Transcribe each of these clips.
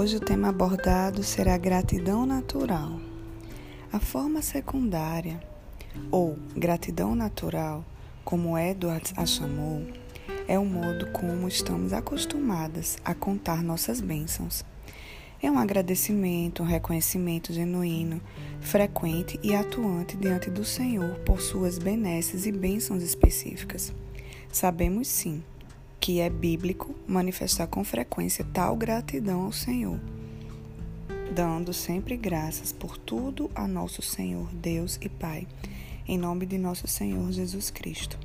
Hoje o tema abordado será gratidão natural. A forma secundária, ou gratidão natural, como Edwards a chamou, é o modo como estamos acostumadas a contar nossas bênçãos. É um agradecimento, um reconhecimento genuíno, frequente e atuante diante do Senhor por suas benesses e bênçãos específicas. Sabemos sim que é bíblico manifestar com frequência tal gratidão ao Senhor, dando sempre graças por tudo a nosso Senhor Deus e Pai, em nome de nosso Senhor Jesus Cristo.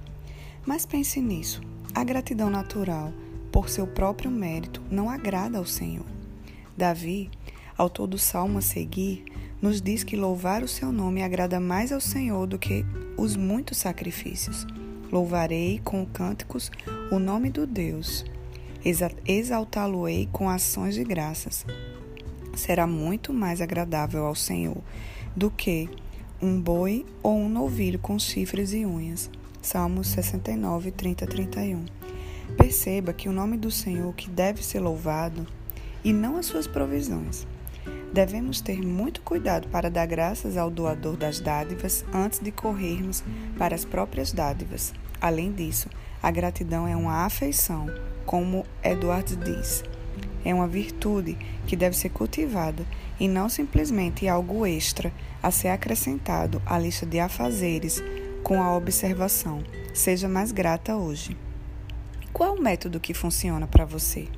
Mas pense nisso: a gratidão natural, por seu próprio mérito, não agrada ao Senhor. Davi, autor do salmo a seguir, nos diz que louvar o seu nome agrada mais ao Senhor do que os muitos sacrifícios. Louvarei com cânticos o nome do Deus. Exaltá-lo-ei com ações de graças. Será muito mais agradável ao Senhor do que um boi ou um novilho com chifres e unhas. Salmos 69, 30, 31. Perceba que o nome do Senhor que deve ser louvado e não as suas provisões. Devemos ter muito cuidado para dar graças ao doador das dádivas antes de corrermos para as próprias dádivas. Além disso, a gratidão é uma afeição, como Edwards diz. É uma virtude que deve ser cultivada e não simplesmente algo extra a ser acrescentado à lista de afazeres com a observação: seja mais grata hoje. Qual o método que funciona para você?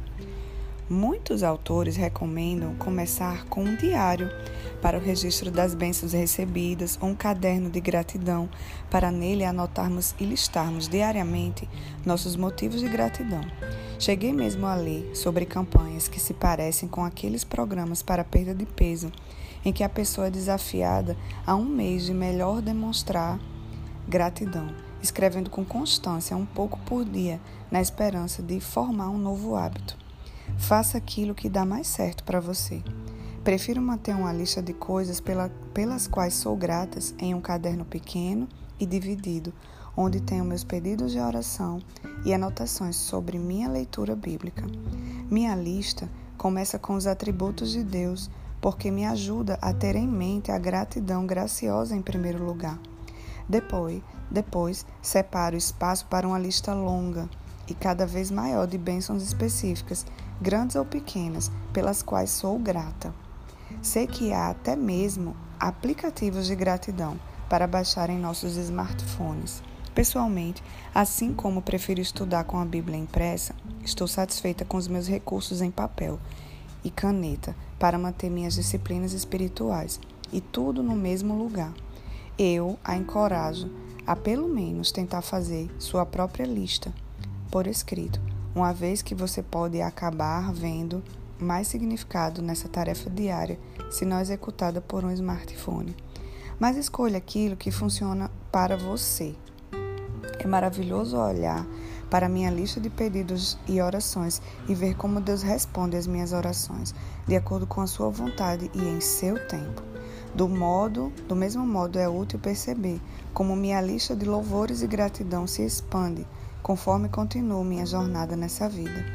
Muitos autores recomendam começar com um diário para o registro das bênçãos recebidas ou um caderno de gratidão para nele anotarmos e listarmos diariamente nossos motivos de gratidão. Cheguei mesmo a ler sobre campanhas que se parecem com aqueles programas para perda de peso, em que a pessoa é desafiada a um mês de melhor demonstrar gratidão, escrevendo com constância um pouco por dia, na esperança de formar um novo hábito. Faça aquilo que dá mais certo para você. Prefiro manter uma lista de coisas pela, pelas quais sou gratas em um caderno pequeno e dividido, onde tenho meus pedidos de oração e anotações sobre minha leitura bíblica. Minha lista começa com os atributos de Deus, porque me ajuda a ter em mente a gratidão graciosa em primeiro lugar. Depois, depois separo espaço para uma lista longa e cada vez maior de bênçãos específicas grandes ou pequenas, pelas quais sou grata. Sei que há até mesmo aplicativos de gratidão para baixar em nossos smartphones. Pessoalmente, assim como prefiro estudar com a Bíblia impressa, estou satisfeita com os meus recursos em papel e caneta para manter minhas disciplinas espirituais e tudo no mesmo lugar. Eu a encorajo a pelo menos tentar fazer sua própria lista por escrito uma vez que você pode acabar vendo mais significado nessa tarefa diária se não executada por um smartphone. Mas escolha aquilo que funciona para você. É maravilhoso olhar para minha lista de pedidos e orações e ver como Deus responde às minhas orações, de acordo com a sua vontade e em seu tempo. Do modo, do mesmo modo é útil perceber como minha lista de louvores e gratidão se expande conforme continuo minha jornada nessa vida.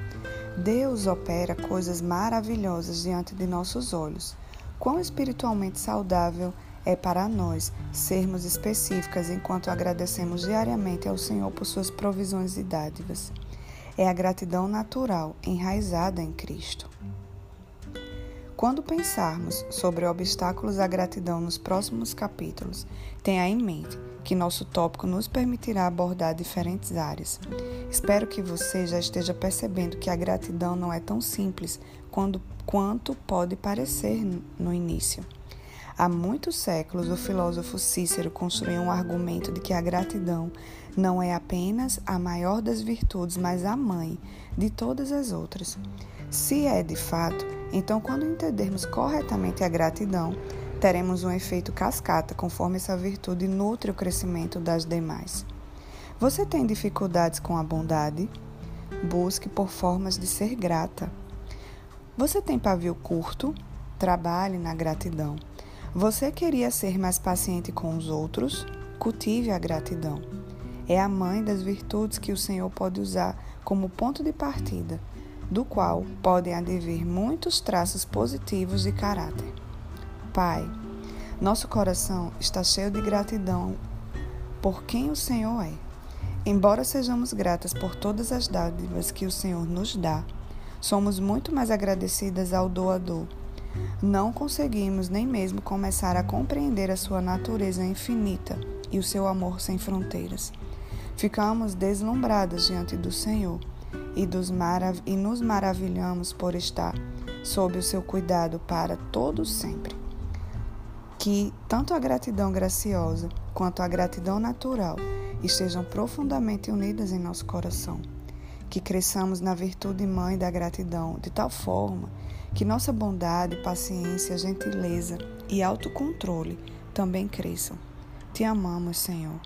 Deus opera coisas maravilhosas diante de nossos olhos. Quão espiritualmente saudável é para nós sermos específicas enquanto agradecemos diariamente ao Senhor por suas provisões e dádivas. É a gratidão natural, enraizada em Cristo. Quando pensarmos sobre obstáculos à gratidão nos próximos capítulos, tenha em mente que nosso tópico nos permitirá abordar diferentes áreas. Espero que você já esteja percebendo que a gratidão não é tão simples quando, quanto pode parecer no início. Há muitos séculos, o filósofo Cícero construiu um argumento de que a gratidão não é apenas a maior das virtudes, mas a mãe de todas as outras. Se é de fato, então quando entendermos corretamente a gratidão, teremos um efeito cascata, conforme essa virtude nutre o crescimento das demais. Você tem dificuldades com a bondade? Busque por formas de ser grata. Você tem pavio curto? Trabalhe na gratidão. Você queria ser mais paciente com os outros? Cultive a gratidão. É a mãe das virtudes que o Senhor pode usar como ponto de partida. do qual podem advir muitos traços positivos de caráter. Pai, nosso coração está cheio de gratidão por quem o Senhor é. Embora sejamos gratas por todas as dádivas que o Senhor nos dá, somos muito mais agradecidas ao doador. Não conseguimos nem mesmo começar a compreender a sua natureza infinita e o seu amor sem fronteiras. Ficamos deslumbradas diante do Senhor e, e nos maravilhamos por estar sob o seu cuidado para todo sempre. Que tanto a gratidão graciosa quanto a gratidão natural estejam profundamente unidas em nosso coração. Que cresçamos na virtude mãe da gratidão, de tal forma que nossa bondade, paciência, gentileza e autocontrole também cresçam. Te amamos, Senhor.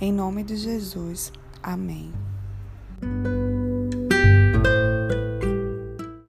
Em nome de Jesus. Amém.